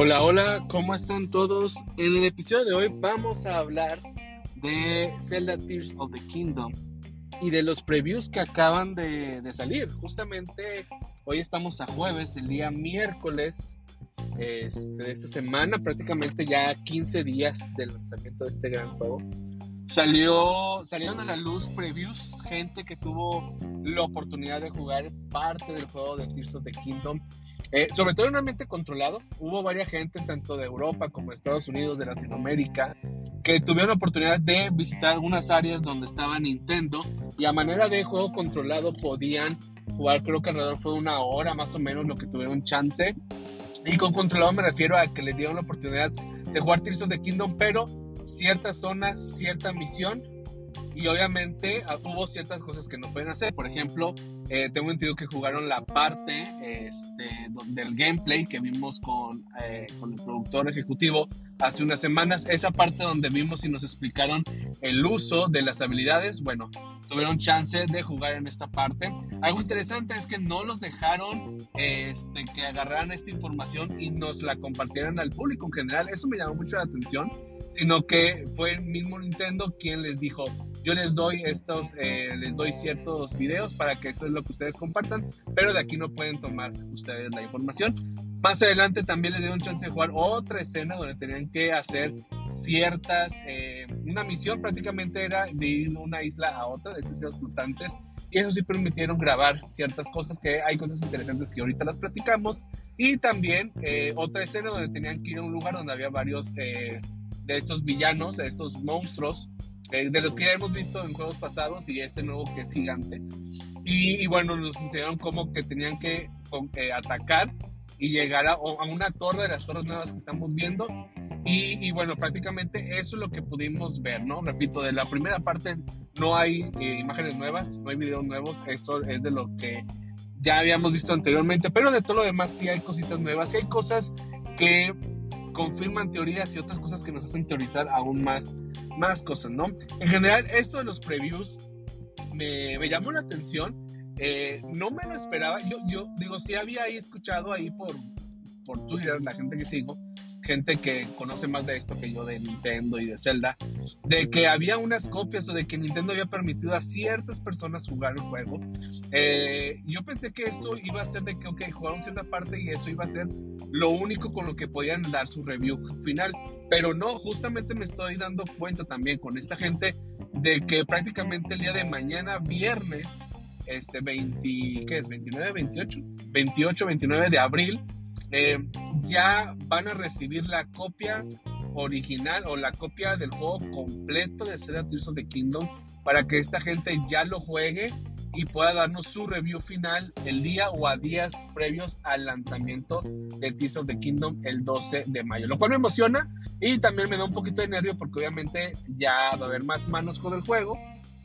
Hola, hola, ¿cómo están todos? En el episodio de hoy vamos a hablar de Zelda Tears of the Kingdom y de los previews que acaban de, salir. Justamente hoy estamos a jueves, el día miércoles este, de esta semana, prácticamente ya 15 días del lanzamiento de este gran juego. Salió, salieron a la luz previews, gente que tuvo la oportunidad de jugar parte del juego de Tears of the Kingdom, eh, sobre todo en un ambiente controlado. Hubo varias gente, tanto de Europa como de Estados Unidos, de Latinoamérica, que tuvieron la oportunidad de visitar algunas áreas donde estaba Nintendo y a manera de juego controlado podían jugar, creo que alrededor fue una hora más o menos lo que tuvieron chance. Y con controlado me refiero a que les dieron la oportunidad de jugar Tears of the Kingdom, pero ciertas zonas, cierta misión y obviamente ah, hubo ciertas cosas que no pueden hacer. Por ejemplo, eh, tengo entendido que jugaron la parte este, del gameplay que vimos con, eh, con, el productor ejecutivo hace unas semanas. Esa parte donde vimos y nos explicaron el uso de las habilidades. Bueno, tuvieron chance de jugar en esta parte. Algo interesante es que no los dejaron este, que agarraran esta información y nos la compartieran al público en general. Eso me llamó mucho la atención sino que fue el mismo Nintendo quien les dijo, yo les doy estos, eh, les doy ciertos videos para que esto es lo que ustedes compartan, pero de aquí no pueden tomar ustedes la información. Más adelante también les dieron chance de jugar otra escena donde tenían que hacer ciertas, eh, una misión prácticamente era de ir de una isla a otra, de estas islas flotantes, y eso sí permitieron grabar ciertas cosas que hay cosas interesantes que ahorita las platicamos, y también eh, otra escena donde tenían que ir a un lugar donde había varios de estos villanos, de estos monstruos, eh, de los que ya hemos visto en juegos pasados y este nuevo que es gigante. Y, bueno, nos enseñaron cómo que tenían que eh, atacar y llegar a, a, una torre de las torres nuevas que estamos viendo. Y, bueno, prácticamente eso es lo que pudimos ver, ¿no? Repito, de la primera parte no hay eh, imágenes nuevas, no hay videos nuevos, eso es de lo que ya habíamos visto anteriormente, pero de todo lo demás sí hay cositas nuevas, sí hay cosas que confirman teorías y otras cosas que nos hacen teorizar aún más, más cosas, ¿no? En general, esto de los previews me, llamó la atención. Eh, no me lo esperaba. Yo, yo digo, sí había escuchado ahí por, por Twitter, la gente que sigo, gente que conoce más de esto que yo de Nintendo y de Zelda, de que había unas copias o de que Nintendo había permitido a ciertas personas jugar el juego. Eh, yo pensé que esto iba a ser de que, ok, jugaron cierta parte y eso iba a ser lo único con lo que podían dar su review final. Pero no, justamente me estoy dando cuenta también con esta gente de que prácticamente el día de mañana, viernes, este 20, ¿qué es? 29, 28, 28, 29 de abril, eh, ya van a recibir la copia original o la copia del juego completo de Zelda Tears of the Kingdom para que esta gente ya lo juegue y pueda darnos su review final el día o a días previos al lanzamiento de Tears of the Kingdom el 12 de mayo, lo cual me emociona y también me da un poquito de nervio porque obviamente ya va a haber más manos con el juego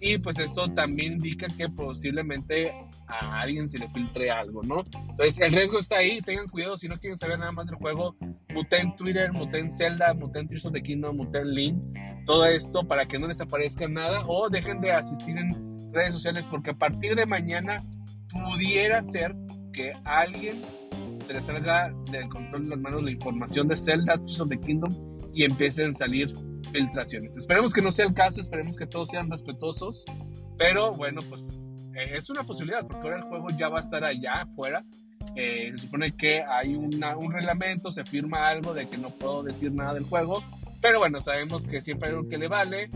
y pues esto también indica que posiblemente a alguien se le filtre algo, ¿no? Entonces el riesgo está ahí, tengan cuidado si no quieren saber nada más del juego, muten Twitter, muten Zelda, muten Tears of the Kingdom, muten Link, todo esto para que no les aparezca nada o dejen de asistir en redes sociales porque a partir de mañana pudiera ser que alguien se le salga del control de las manos la información de Zelda, Tears of the Kingdom y empiecen a salir filtraciones. Esperemos que no sea el caso, esperemos que todos sean respetuosos, pero bueno, pues eh, es una posibilidad, porque ahora el juego ya va a estar allá afuera. Eh, se supone que hay una, un reglamento, se firma algo de que no puedo decir nada del juego, pero bueno, sabemos que siempre hay algo que le vale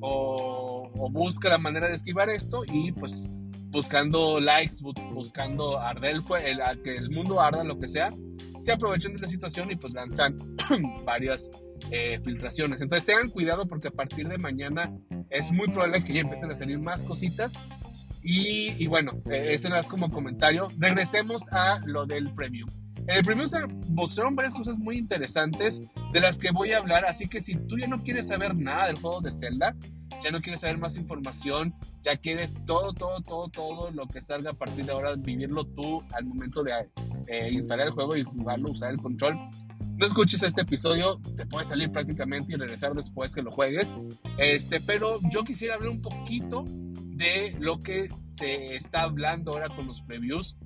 o, busca la manera de esquivar esto y pues buscando likes, buscando arder el, el, que el mundo arda, lo que sea, se aprovechan de la situación y pues lanzan varias eh, filtraciones. Entonces tengan cuidado porque a partir de mañana es muy probable que ya empiecen a salir más cositas. Y, bueno, eh, eso más como comentario. Regresemos a lo del preview. En el preview se mostraron varias cosas muy interesantes de las que voy a hablar. Así que si tú ya no quieres saber nada del juego de Zelda, ya no quieres saber más información, ya quieres todo, todo, todo, todo lo que salga a partir de ahora, vivirlo tú al momento de eh, instalar el juego y jugarlo, usar el control, no escuches este episodio, te puede salir prácticamente y regresar después que lo juegues. Este, pero yo quisiera hablar un poquito de lo que se está hablando ahora con los previews.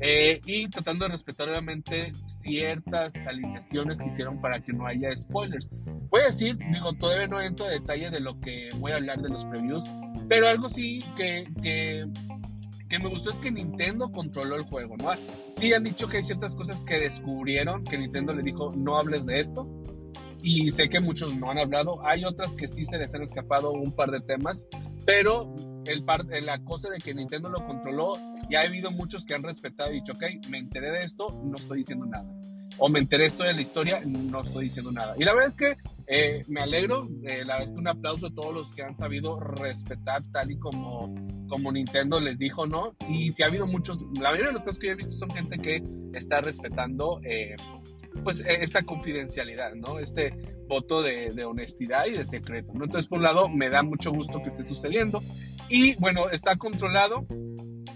Eh, y tratando de respetar obviamente ciertas alineaciones que hicieron para que no haya spoilers. Voy a decir, digo, todavía no entro a detalle de lo que voy a hablar de los previews, pero algo sí que, que, que me gustó es que Nintendo controló el juego, ¿no? Sí han dicho que hay ciertas cosas que descubrieron, que Nintendo le dijo, no hables de esto, y sé que muchos no han hablado. Hay otras que sí se les han escapado un par de temas, pero el la cosa de que Nintendo lo controló, ya ha habido muchos que han respetado y dicho, ok, me enteré de esto, no estoy diciendo nada. O me enteré esto de la historia, no estoy diciendo nada. Y la verdad es que eh, me alegro, eh, la verdad es que un aplauso a todos los que han sabido respetar tal y como, como Nintendo les dijo, ¿no? Y si ha habido muchos, la mayoría de los casos que yo he visto son gente que está respetando eh, pues e, esta confidencialidad, ¿no? Este voto de, honestidad y de secreto, ¿no? Entonces, por un lado, me da mucho gusto que esté sucediendo y bueno, está controlado.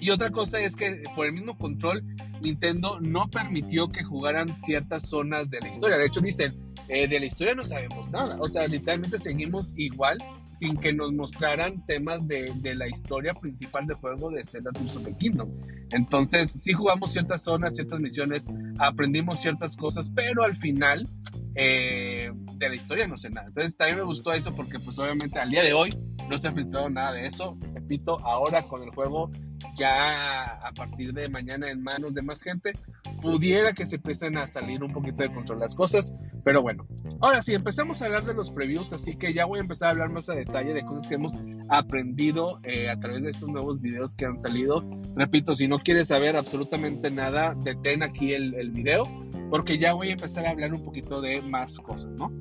Y otra cosa es que por el mismo control, Nintendo no permitió que jugaran ciertas zonas de la historia. De hecho, dicen, eh, de la historia no sabemos nada. O sea, literalmente seguimos igual sin que nos mostraran temas de, de, la historia principal del juego de Zelda Tears of the Kingdom. Entonces, sí jugamos ciertas zonas, ciertas misiones, aprendimos ciertas cosas, pero al final eh, de la historia no sé nada. Entonces, también me gustó eso porque, pues, obviamente, al día de hoy no se ha filtrado nada de eso. Repito, ahora con el juego ya a partir de mañana en manos de más gente, pudiera que se empiecen a salir un poquito de control las cosas, pero bueno. Ahora sí, empezamos a hablar de los previews, así que ya voy a empezar a hablar más a detalle de cosas que hemos aprendido eh, a través de estos nuevos videos que han salido. Repito, si no quieres saber absolutamente nada, detén aquí el, el video, porque ya voy a empezar a hablar un poquito de más cosas, ¿no?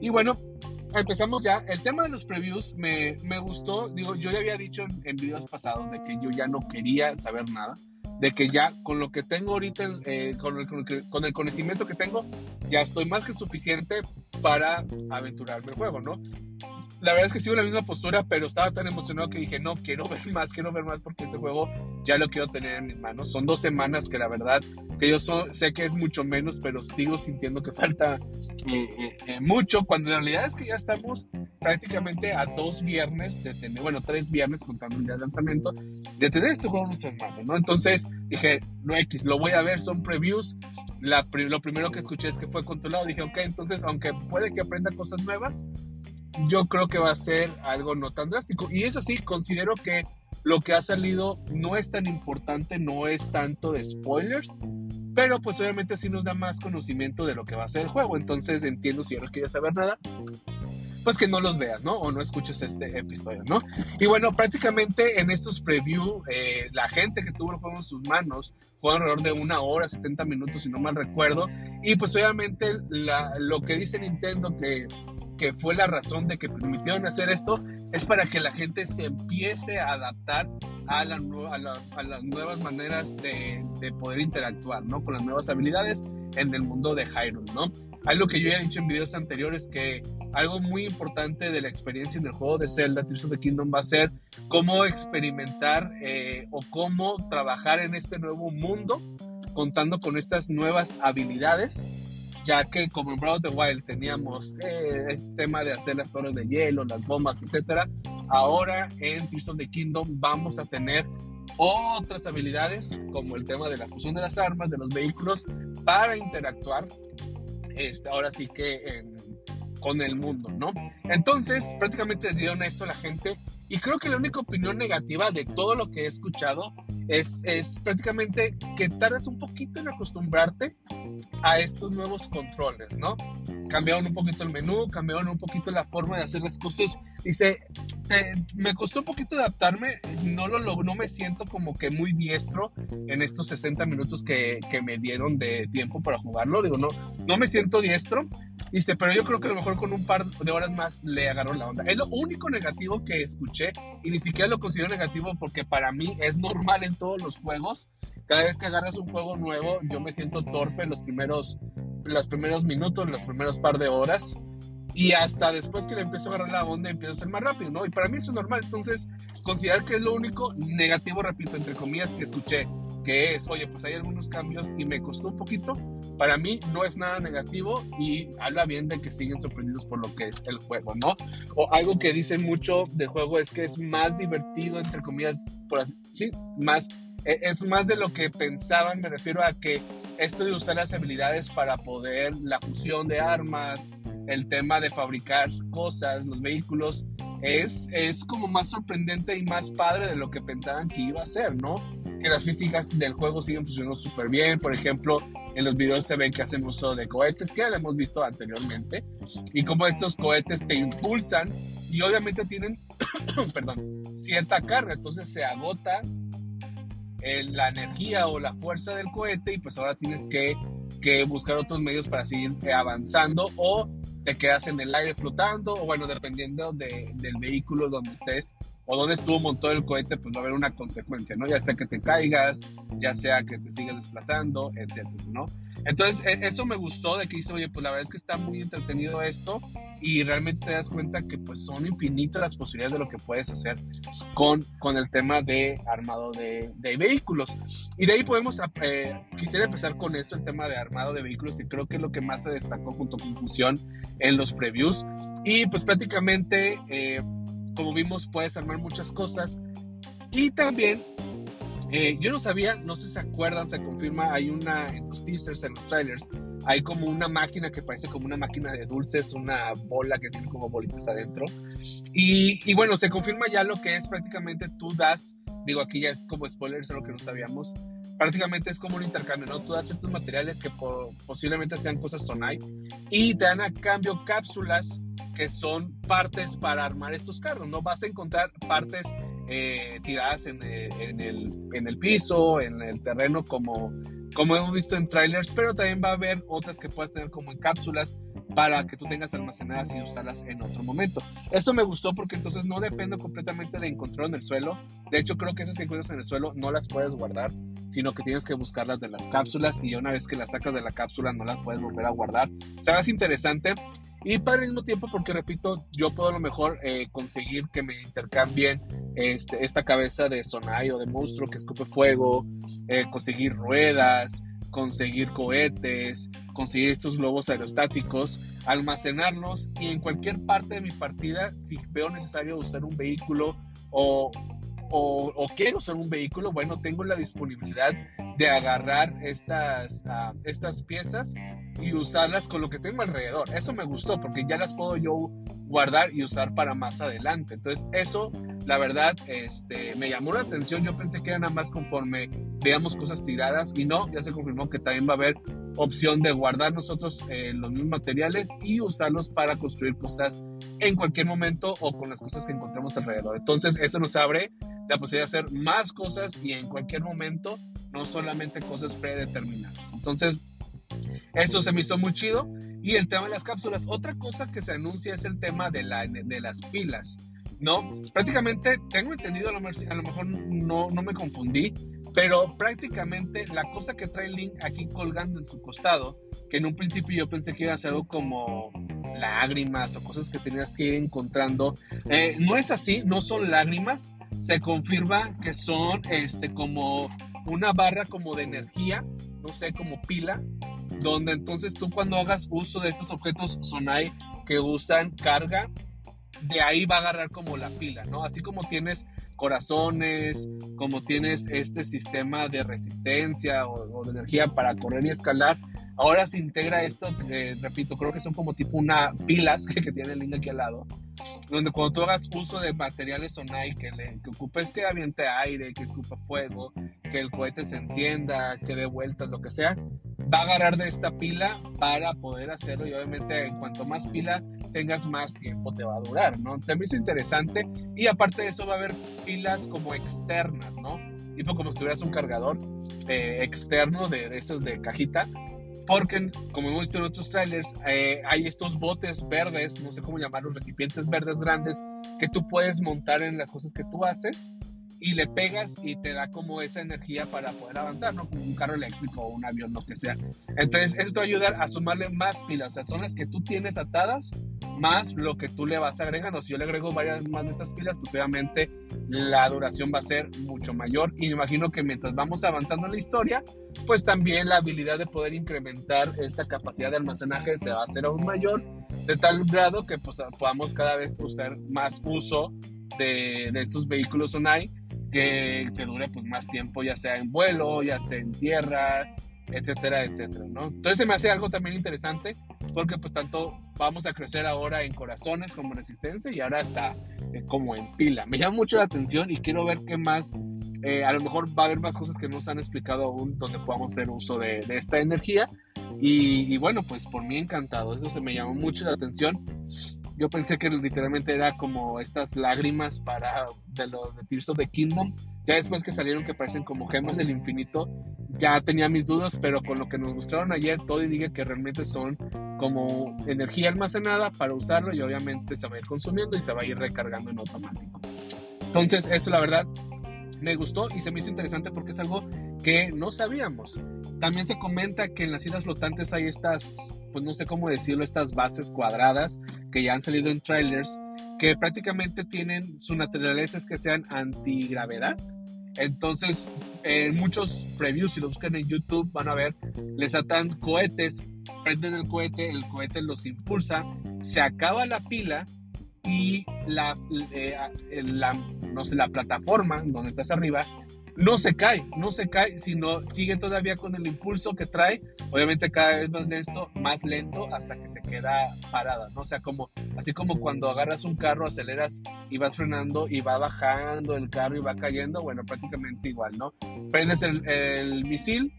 Y bueno, empezamos ya. El tema de los previews me, me gustó. Digo, yo ya había dicho en, en, videos pasados de que yo ya no quería saber nada. De que ya con lo que tengo ahorita, eh, con, el, con, el, conocimiento que tengo, ya estoy más que suficiente para aventurarme el juego, ¿no? La verdad es que sigo la misma postura, pero estaba tan emocionado que dije, no, quiero ver más, quiero ver más porque este juego ya lo quiero tener en mis manos. Son dos semanas que la verdad, que yo sé que es mucho menos, pero sigo sintiendo que falta eh, eh, eh, mucho, cuando en realidad es que ya estamos prácticamente a dos viernes de tener, bueno, tres viernes contando el día de lanzamiento, de tener este juego en nuestras manos, ¿no? Entonces dije, no X, lo voy a ver, son previews. La, lo primero que escuché es que fue controlado. Dije, ok, entonces, aunque puede que aprenda cosas nuevas, yo creo que va a ser algo no tan drástico. Y es así, considero que lo que ha salido no es tan importante, no es tanto de spoilers, pero pues obviamente sí nos da más conocimiento de lo que va a ser el juego. Entonces entiendo si no quieres saber nada, pues que no los veas, ¿no? O no escuches este episodio, ¿no? Y bueno, prácticamente en estos preview, eh, la gente que tuvo el juego en sus manos fue alrededor de una hora, 70 minutos, si no mal recuerdo. Y pues obviamente la, lo que dice Nintendo que que fue la razón de que permitieron hacer esto, es para que la gente se empiece a adaptar a, la, a, las, a las, nuevas maneras de, de, poder interactuar, ¿no? Con las nuevas habilidades en el mundo de Hyrule, ¿no? Algo que yo ya he dicho en videos anteriores que algo muy importante de la experiencia en el juego de Zelda Tears of the Kingdom va a ser cómo experimentar eh, o cómo trabajar en este nuevo mundo contando con estas nuevas habilidades ya que como en Breath of the Wild teníamos eh, este tema de hacer las torres de hielo, las bombas, etc. Ahora en Tears of the Kingdom vamos a tener otras habilidades como el tema de la fusión de las armas, de los vehículos, para interactuar este, ahora sí que con el mundo, ¿no? Entonces, prácticamente les dieron esto a la gente y creo que la única opinión negativa de todo lo que he escuchado es, es prácticamente que tardas un poquito en acostumbrarte a estos nuevos controles, ¿no? Cambiaron un poquito el menú, cambiaron un poquito la forma de hacer las cosas. Dice, me costó un poquito adaptarme, no, lo, no me siento como que muy diestro en estos 60 minutos que, que me dieron de tiempo para jugarlo. Digo, no, no me siento diestro. Dice, pero yo creo que a lo mejor con un par de horas más le agarró la onda. Es lo único negativo que escuché y ni siquiera lo considero negativo porque para mí es normal en todos los juegos cada vez que agarras un juego nuevo, yo me siento torpe los primeros, los primeros minutos, los primeros par de horas. Y hasta después que le empiezo a agarrar la onda, empiezo a ser más rápido, ¿no? Y para mí es normal. Entonces, considerar que es lo único negativo, repito, entre comillas, que escuché, que es, oye, pues hay algunos cambios y me costó un poquito. Para mí no es nada negativo y habla bien de que siguen sorprendidos por lo que es el juego, ¿no? O algo que dicen mucho del juego es que es más divertido, entre comillas, por así, sí, más e, es más de lo que pensaban, me refiero a que esto de usar las habilidades para poder, la fusión de armas, el tema de fabricar cosas, los vehículos, es, es como más sorprendente y más padre de lo que pensaban que iba a ser, ¿no? Que las físicas del juego siguen funcionando súper bien, por ejemplo, en los videos se ven que hacen uso de cohetes, que ya lo hemos visto anteriormente, y como estos cohetes te impulsan y obviamente tienen, perdón, cierta carga, entonces se agota eh, la energía o la fuerza del cohete y pues ahora tienes que, que buscar otros medios para seguir avanzando o te quedas en el aire flotando o bueno, dependiendo de, del vehículo donde estés o donde estuvo montado el cohete, pues va a haber una consecuencia, ¿no? Ya sea que te caigas, ya sea que te sigas desplazando, etcétera, ¿no? Entonces, e, eso me gustó de que dice, oye, pues la verdad es que está muy entretenido esto y realmente te das cuenta que pues son infinitas las posibilidades de lo que puedes hacer con, con el tema de armado de, de vehículos. Y de ahí podemos, eh, quisiera empezar con eso, el tema de armado de vehículos, y creo que es lo que más se destacó junto con Fusión en los previews. Y pues prácticamente, eh, como vimos, puedes armar muchas cosas. Y también eh, yo no sabía, no sé si se acuerdan, se confirma, hay una en los teasers, en los trailers, hay como una máquina que parece como una máquina de dulces, una bola que tiene como bolitas adentro. Y, y bueno, se confirma ya lo que es prácticamente tú das, digo aquí ya es como spoilers, lo que no sabíamos, prácticamente es como un intercambio, ¿no? Tú das ciertos materiales que posiblemente sean cosas Sonai y te dan a cambio cápsulas que son partes para armar estos carros, ¿no? Vas a encontrar partes eh, tiradas en, eh, en, el, en, el, piso, en el terreno, como, como hemos visto en trailers, pero también va a haber otras que puedas tener como en cápsulas para que tú tengas almacenadas y usarlas en otro momento. Eso me gustó porque entonces no dependo completamente de encontrarlo en el suelo. De hecho, creo que esas que encuentras en el suelo no las puedes guardar, sino que tienes que buscarlas de las cápsulas y una vez que las sacas de la cápsula no las puedes volver a guardar. O sea, es interesante y para el mismo tiempo porque repito, yo puedo a lo mejor eh, conseguir que me intercambien este, esta cabeza de Sonai o de monstruo que escupe fuego, eh, conseguir ruedas, conseguir cohetes, conseguir estos globos aerostáticos, almacenarlos y en cualquier parte de mi partida, si veo necesario usar un vehículo o, o, quiero usar un vehículo, bueno, tengo la disponibilidad de agarrar estas, ah, estas piezas y usarlas con lo que tengo alrededor. Eso me gustó porque ya las puedo yo guardar y usar para más adelante. Entonces, eso, la verdad, este, me llamó la atención. Yo pensé que era nada más conforme veamos cosas tiradas y no, ya se confirmó que también va a haber opción de guardar nosotros eh, los mismos materiales y usarlos para construir cosas en cualquier momento o con las cosas que encontremos alrededor. Entonces, eso nos abre la posibilidad de hacer más cosas y en cualquier momento, no solamente cosas predeterminadas. Entonces, eso se me hizo muy chido. Y el tema de las cápsulas. Otra cosa que se anuncia es el tema de, la, de las pilas. ¿No? Prácticamente, tengo entendido, a lo mejor no, no me confundí, pero prácticamente la cosa que trae Link aquí colgando en su costado, que en un principio yo pensé que iba a ser algo como lágrimas o cosas que tenías que ir encontrando, eh, no es así, no son lágrimas, se confirma que son este como una barra como de energía, no sé, como pila, donde entonces tú cuando hagas uso de estos objetos Sonai que usan carga, de ahí va a agarrar como la pila, ¿no? Así como tienes corazones, como tienes este sistema de resistencia o, de energía para correr y escalar, ahora se integra esto, que repito, creo que son como tipo una pilas que, que tiene el link aquí al lado, donde cuando tú hagas uso de materiales Sonai que, le, que ocupes que aviente aire, que ocupe fuego, que el cohete se encienda, que dé vueltas, lo que sea, va a agarrar de esta pila para poder hacerlo y obviamente en cuanto más pila tengas más tiempo te va a durar, ¿no? Me hizo interesante y aparte de eso va a haber pilas como externas, ¿no? Tipo como si tuvieras un cargador eh, externo de, de, esos de cajita porque como hemos visto en otros trailers eh, hay estos botes verdes, no sé cómo llamarlos, recipientes verdes grandes que tú puedes montar en las cosas que tú haces y le pegas y te da como esa energía para poder avanzar, ¿no? Como un carro eléctrico o un avión, lo que sea. Entonces, esto te va a ayudar a sumarle más pilas, o sea, son las que tú tienes atadas, más lo que tú le vas agregando. Si yo le agrego varias más de estas pilas, pues obviamente la duración va a ser mucho mayor. Y me imagino que mientras vamos avanzando en la historia, pues también la habilidad de poder incrementar esta capacidad de almacenaje se va a hacer aún mayor, de tal grado que pues, podamos cada vez usar más uso de, de estos vehículos online que te dure pues más tiempo, ya sea en vuelo, ya sea en tierra, etcétera, etcétera, ¿no? Entonces se me hace algo también interesante porque pues tanto vamos a crecer ahora en corazones como resistencia y ahora está eh, como en pila. Me llama mucho la atención y quiero ver qué más, eh, a lo mejor va a haber más cosas que no se han explicado aún donde podamos hacer uso de, de esta energía y, y, bueno, pues por mí encantado, eso se me llamó mucho la atención. Yo pensé que literalmente era como estas lágrimas para de los de Tears of the Kingdom. Ya después que salieron que parecen como gemas del infinito, ya tenía mis dudas, pero con lo que nos mostraron ayer, todo indica que realmente son como energía almacenada para usarlo y obviamente se va a ir consumiendo y se va a ir recargando en automático. Entonces, eso la verdad me gustó y se me hizo interesante porque es algo que no sabíamos. También se comenta que en las islas flotantes hay estas, pues no sé cómo decirlo, estas bases cuadradas que ya han salido en trailers, que prácticamente tienen su naturaleza es que sean antigravedad. Entonces, en muchos previews, si lo buscan en YouTube, van a ver, les atan cohetes, prenden el cohete, el cohete los impulsa, se acaba la pila y la, eh, la, no sé, la plataforma donde estás arriba no se cae, no se cae, sino sigue todavía con el impulso que trae, obviamente cada vez más lento, más lento hasta que se queda parada, ¿no? O sea, como, así como cuando agarras un carro, aceleras y vas frenando y va bajando el carro y va cayendo, bueno, prácticamente igual, ¿no? Prendes el, misil,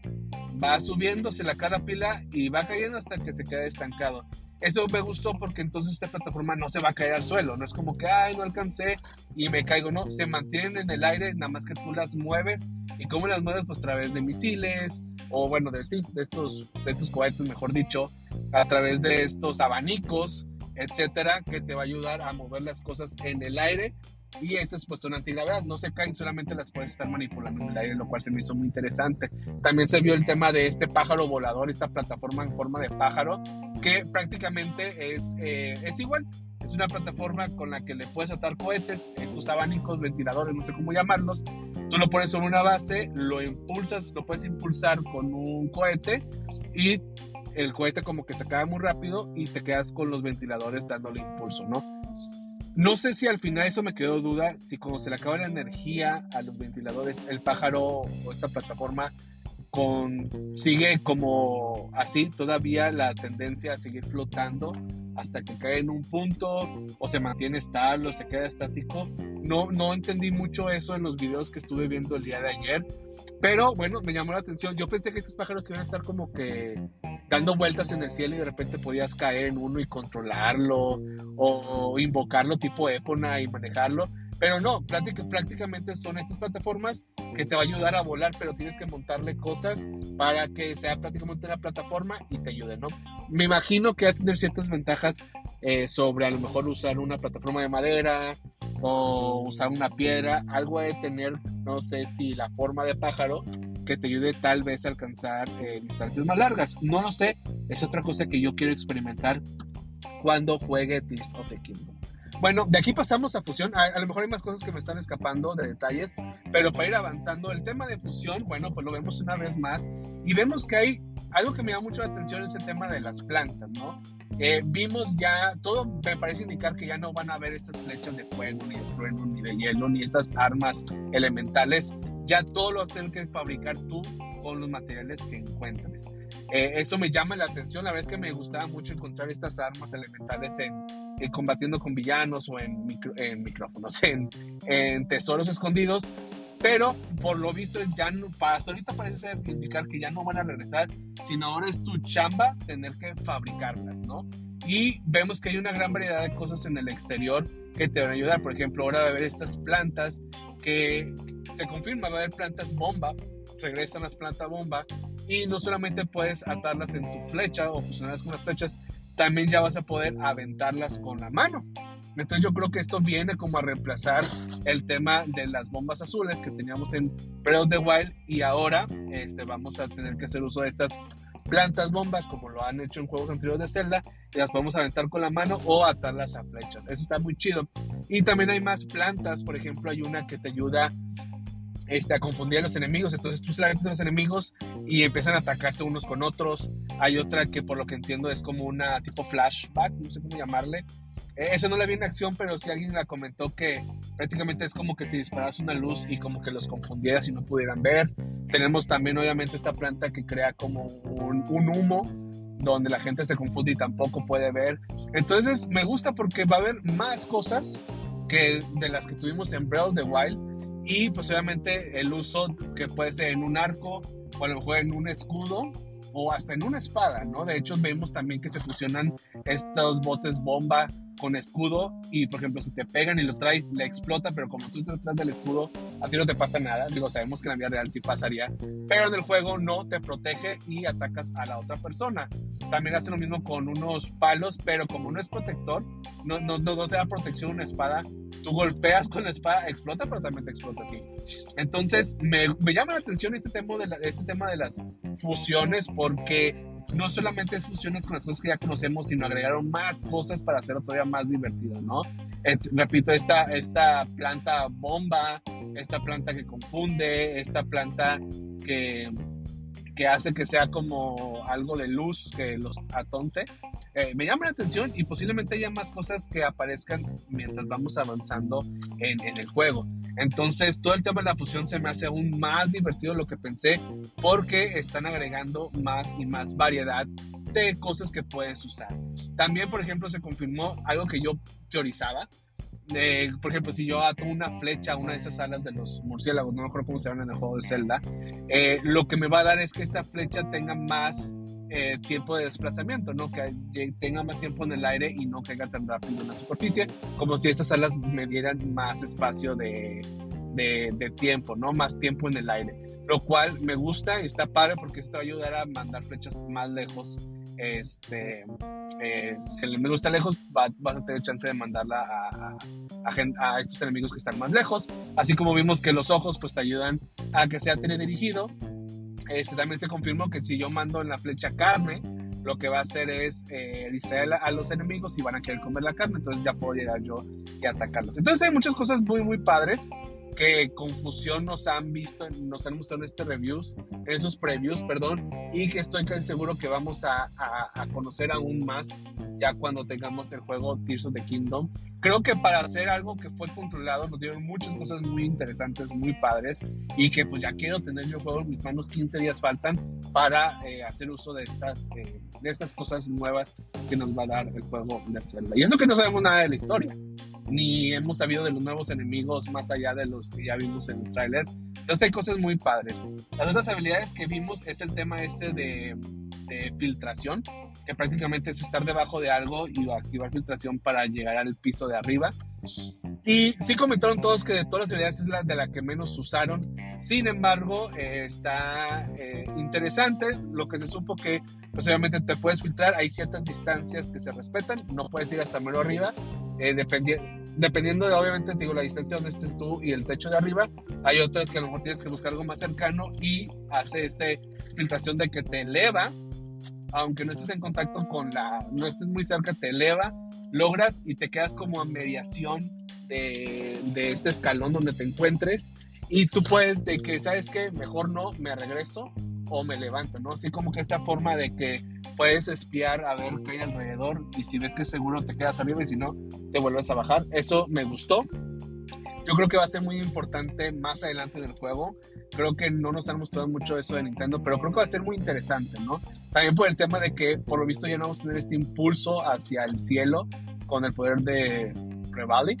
va subiendo, se la cae la pila y va cayendo hasta que se queda estancado. Eso me gustó porque entonces esta plataforma no se va a caer al suelo, no es como que, ay, no alcancé y me caigo, no, se mantienen en el aire, nada más que tú las mueves y cómo las mueves, pues a través de misiles o bueno, de de estos, de estos cohetes, mejor dicho, a través de estos abanicos, etcétera, que te va a ayudar a mover las cosas en el aire y esta es pues una antigravedad, no se caen, solamente las puedes estar manipulando en el aire, lo cual se me hizo muy interesante. También se vio el tema de este pájaro volador, esta plataforma en forma de pájaro, que prácticamente es, eh, es igual. Es una plataforma con la que le puedes atar cohetes, estos abanicos, ventiladores, no sé cómo llamarlos. Tú lo pones sobre una base, lo impulsas, lo puedes impulsar con un cohete y el cohete como que se acaba muy rápido y te quedas con los ventiladores dándole impulso, ¿no? No sé si al final eso me quedó duda, si cuando se le acaba la energía a los ventiladores, el pájaro o esta plataforma sigue como así, todavía la tendencia a seguir flotando hasta que cae en un punto o se mantiene estable o se queda estático. No, no entendí mucho eso en los videos que estuve viendo el día de ayer, pero bueno, me llamó la atención. Yo pensé que estos pájaros iban a estar como que dando vueltas en el cielo y de repente podías caer en uno y controlarlo o invocarlo tipo Epona y manejarlo. Pero no, prácticamente son estas plataformas que te va a ayudar a volar, pero tienes que montarle cosas para que sea prácticamente una plataforma y te ayude, ¿no? Me imagino que va a tener ciertas ventajas eh, sobre a lo mejor usar una plataforma de madera o usar una piedra, algo de tener, no sé si la forma de pájaro, que te ayude tal vez a alcanzar eh, distancias más largas. No lo sé, es otra cosa que yo quiero experimentar cuando juegue Tears of the Kingdom. Bueno, de aquí pasamos a fusión. A, lo mejor hay más cosas que me están escapando de detalles, pero para ir avanzando, el tema de fusión, bueno, pues lo vemos una vez más y vemos que hay algo que me llama mucho la atención es el tema de las plantas, ¿no? Eh, vimos ya, todo me parece indicar que ya no van a haber estas flechas de fuego, ni de trueno, ni de hielo, ni estas armas elementales. Ya todo lo vas a tener que fabricar tú con los materiales que encuentres. Eh, eso me llama la atención. La verdad es que me gustaba mucho encontrar estas armas elementales en, combatiendo con villanos o en, en micrófonos, en, en, tesoros escondidos. Pero por lo visto es ya hasta ahorita parece ser indicar que ya no van a regresar, sino ahora es tu chamba tener que fabricarlas, ¿no? Y vemos que hay una gran variedad de cosas en el exterior que te van a ayudar. Por ejemplo, ahora va a haber estas plantas que se confirma, va a haber plantas bomba, regresan las plantas bomba y no solamente puedes atarlas en tu flecha o fusionarlas con las flechas, también ya vas a poder aventarlas con la mano. Entonces yo creo que esto viene como a reemplazar el tema de las bombas azules que teníamos en Breath of the Wild y ahora este, vamos a tener que hacer uso de estas plantas bombas como lo han hecho en juegos anteriores de Zelda y las podemos aventar con la mano o atarlas a flechas. Eso está muy chido. Y también hay más plantas, por ejemplo hay una que te ayuda este, a confundir a los enemigos. Entonces tú solamente a los enemigos y empiezan a atacarse unos con otros. Hay otra que por lo que entiendo es como una tipo flashback, no sé cómo llamarle. Esa no la vi en acción, pero sí alguien la comentó que prácticamente es como que si disparas una luz y como que los confundieras y no pudieran ver. Tenemos también obviamente esta planta que crea como un, un humo donde la gente se confunde y tampoco puede ver. Entonces me gusta porque va a haber más cosas que de las que tuvimos en Breath of the Wild y pues obviamente el uso que puede ser en un arco o a lo mejor en un escudo o hasta en una espada, ¿no? De hecho, vemos también que se fusionan estos botes bomba con escudo y, por ejemplo, si te pegan y lo traes, le explota, pero como tú estás detrás del escudo, a ti no te pasa nada. Digo, sabemos que en la vida real sí pasaría, pero en el juego no te protege y atacas a la otra persona. También hace lo mismo con unos palos, pero como no es protector, no, no, no, te da protección una espada, tú golpeas con la espada, explota, pero también te explota a ti. Entonces, me, me llama la atención este tema, de este tema de las fusiones porque no solamente es fusiones con las cosas que ya conocemos, sino agregaron más cosas para hacerlo todavía más divertido, ¿no? repito, esta, esta planta bomba, esta planta que confunde, esta planta que, que hace que sea como algo de luz que los atonte. Eh, me llama la atención y posiblemente haya más cosas que aparezcan mientras vamos avanzando en, en, el juego. Entonces, todo el tema de la fusión se me hace aún más divertido de lo que pensé porque están agregando más y más variedad de cosas que puedes usar. También, por ejemplo, se confirmó algo que yo teorizaba. Por ejemplo, si yo ato una flecha a una de esas alas de los murciélagos, no me acuerdo cómo se llaman en el juego de Zelda, eh, lo que me va a dar es que esta flecha tenga más eh, tiempo de desplazamiento, ¿no? Que tenga más tiempo en el aire y no caiga tan rápido en la superficie, como si estas alas me dieran más espacio de, de, tiempo, ¿no? Más tiempo en el aire. Lo cual me gusta y está padre porque esto va a ayudar a mandar flechas más lejos. Este, eh, si el enemigo está lejos, vas a tener chance de mandarla a, a, a, estos enemigos que están más lejos. Así como vimos que los ojos, pues te ayudan a que sea teledirigido este, también se confirmó que si yo mando en la flecha carne, lo que va a hacer es eh, distraer a los enemigos y van a querer comer la carne, entonces ya puedo llegar yo y atacarlos. Entonces hay muchas cosas muy, muy padres que confusión nos han visto, nos han mostrado en este reviews, en esos previews, perdón, y que estoy casi seguro que vamos a, conocer aún más ya cuando tengamos el juego Tears of the Kingdom. Creo que para hacer algo que fue controlado nos dieron muchas cosas muy interesantes, muy padres, y que pues ya quiero tener yo juego en mis manos, 15 días faltan para eh, hacer uso de estas, eh, de estas cosas nuevas que nos va a dar el juego de Zelda. Y eso que no sabemos nada de la historia ni hemos sabido de los nuevos enemigos más allá de los que ya vimos en el tráiler. Entonces hay cosas muy padres. Las otras habilidades que vimos es el tema este de, de, filtración, que prácticamente es estar debajo de algo y activar filtración para llegar al piso de arriba. Y sí comentaron todos que de todas las habilidades es la de la que menos usaron. Sin embargo, eh, está eh, interesante lo que se supo que, pues obviamente te puedes filtrar, hay ciertas distancias que se respetan, no puedes ir hasta mero arriba, eh, dependiendo de, obviamente, digo, la distancia donde estés tú y el techo de arriba. Hay otras que a lo mejor tienes que buscar algo más cercano y hace esta filtración de que te eleva, aunque no estés en contacto con la, no estés muy cerca, te eleva, logras y te quedas como a mediación de, este escalón donde te encuentres. Y tú puedes, de que, ¿sabes qué? Mejor no, me regreso o me levanto, ¿no? Así como que esta forma de que puedes espiar a ver qué hay alrededor y si ves que seguro te quedas arriba y si no, te vuelves a bajar. Eso me gustó. Yo creo que va a ser muy importante más adelante del juego. Creo que no nos han mostrado mucho eso de Nintendo, pero creo que va a ser muy interesante, ¿no? También por el tema de que, por lo visto, ya no vamos a tener este impulso hacia el cielo con el poder de Revali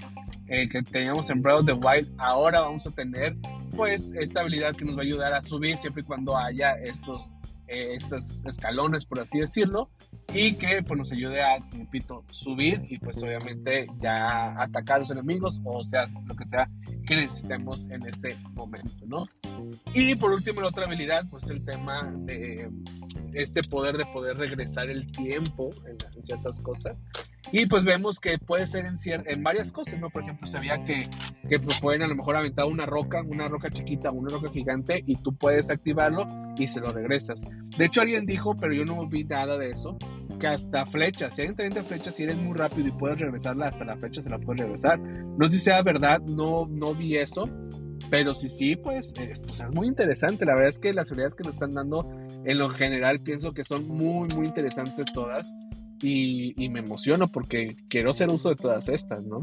eh, que teníamos en Breath of the Wild. Ahora vamos a tener, pues, esta habilidad que nos va a ayudar a subir siempre y cuando haya estos eh, estos escalones, por así decirlo, y que pues, nos ayude a, repito, subir y pues obviamente ya atacar a los enemigos o sea, lo que sea que necesitemos en ese momento, ¿no? Y por último, la otra habilidad, pues el tema de este poder de poder regresar el tiempo en, ciertas cosas. Y pues vemos que puede ser en, en varias cosas, ¿no? Por ejemplo, sabía que, que pues, pueden a lo mejor aventar una roca, una roca chiquita, una roca gigante, y tú puedes activarlo y se lo regresas. De hecho, alguien dijo, pero yo no vi nada de eso, que hasta flechas, si hay de flechas, si eres muy rápido y puedes regresarla hasta la flecha, se la puedes regresar. No sé si sea verdad, no, no vi eso, pero si sí, pues, es, pues es muy interesante. La verdad es que las habilidades que nos están dando en lo general pienso que son muy, muy interesantes todas. Y, me emociono porque quiero hacer uso de todas estas, ¿no?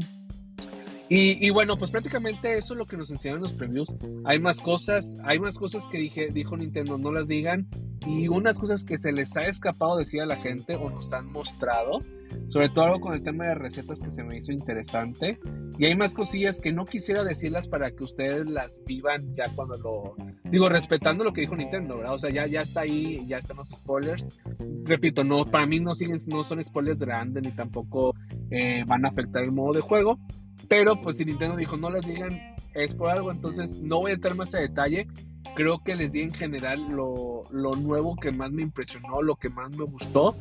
Y, bueno, pues prácticamente eso es lo que nos enseñaron los previews. Hay más cosas, hay más cosas que dije, dijo Nintendo, no las digan. Y unas cosas que se les ha escapado decir a la gente o nos han mostrado. Sobre todo algo con el tema de recetas que se me hizo interesante. Y hay más cosillas que no quisiera decirlas para que ustedes las vivan ya cuando lo... Digo, respetando lo que dijo Nintendo, ¿verdad? O sea, ya, ya está ahí, ya están los spoilers. Repito, no, para mí no, siguen, no son spoilers grandes ni tampoco eh, van a afectar el modo de juego. Pero pues si Nintendo dijo no las digan, es por algo, entonces no voy a entrar más a detalle. Creo que les di en general lo, lo nuevo que más me impresionó, lo que más me gustó.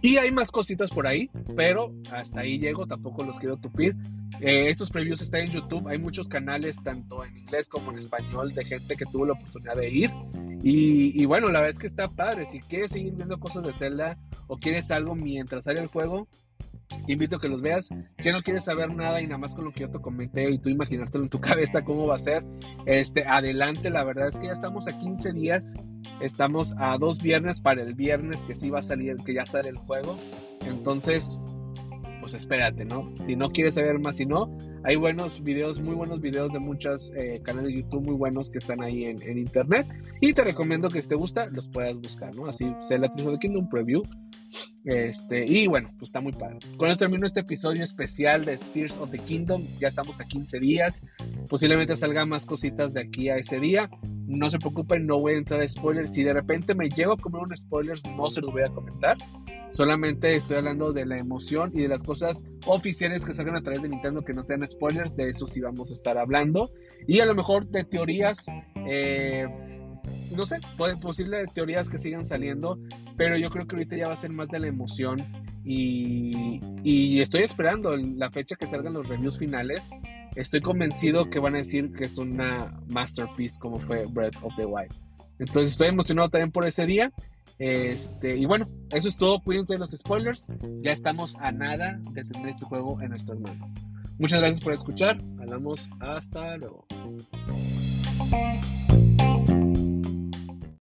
Y hay más cositas por ahí, pero hasta ahí llego, tampoco los quiero tupir. Eh, estos previews están en YouTube, hay muchos canales, tanto en inglés como en español, de gente que tuvo la oportunidad de ir. Y, y, bueno, la verdad es que está padre. Si quieres seguir viendo cosas de Zelda o quieres algo mientras sale el juego, te invito a que los veas. Si no quieres saber nada y nada más con lo que yo te comenté y tú imaginártelo en tu cabeza cómo va a ser, este, adelante. La verdad es que ya estamos a 15 días, estamos a dos viernes para el viernes que sí va a salir, que ya sale el juego. Entonces, pues espérate, ¿no? Si no quieres saber más, si no, hay buenos videos, muy buenos videos de muchos eh, canales de YouTube muy buenos que están ahí en, internet. Y te recomiendo que si te gusta, los puedas buscar, ¿no? Así, la de Kingdom Preview. Este, y bueno, pues está muy padre. Con esto termino este episodio especial de Tears of the Kingdom. Ya estamos a 15 días. Posiblemente salgan más cositas de aquí a ese día. No se preocupen, no voy a entrar a spoilers. Si de repente me llego a comer un spoilers, no se los voy a comentar. Solamente estoy hablando de la emoción y de las cosas oficiales que salgan a través de Nintendo que no sean spoilers. De eso sí vamos a estar hablando. Y a lo mejor de teorías. Eh, no sé, posible teorías que sigan saliendo, pero yo creo que ahorita ya va a ser más de la emoción y, y, estoy esperando la fecha que salgan los reviews finales. Estoy convencido que van a decir que es una masterpiece como fue Breath of the Wild. Entonces estoy emocionado también por ese día. Este, y bueno, eso es todo. Cuídense de los spoilers. Ya estamos a nada de tener este juego en nuestras manos. Muchas gracias por escuchar. Hablamos hasta luego.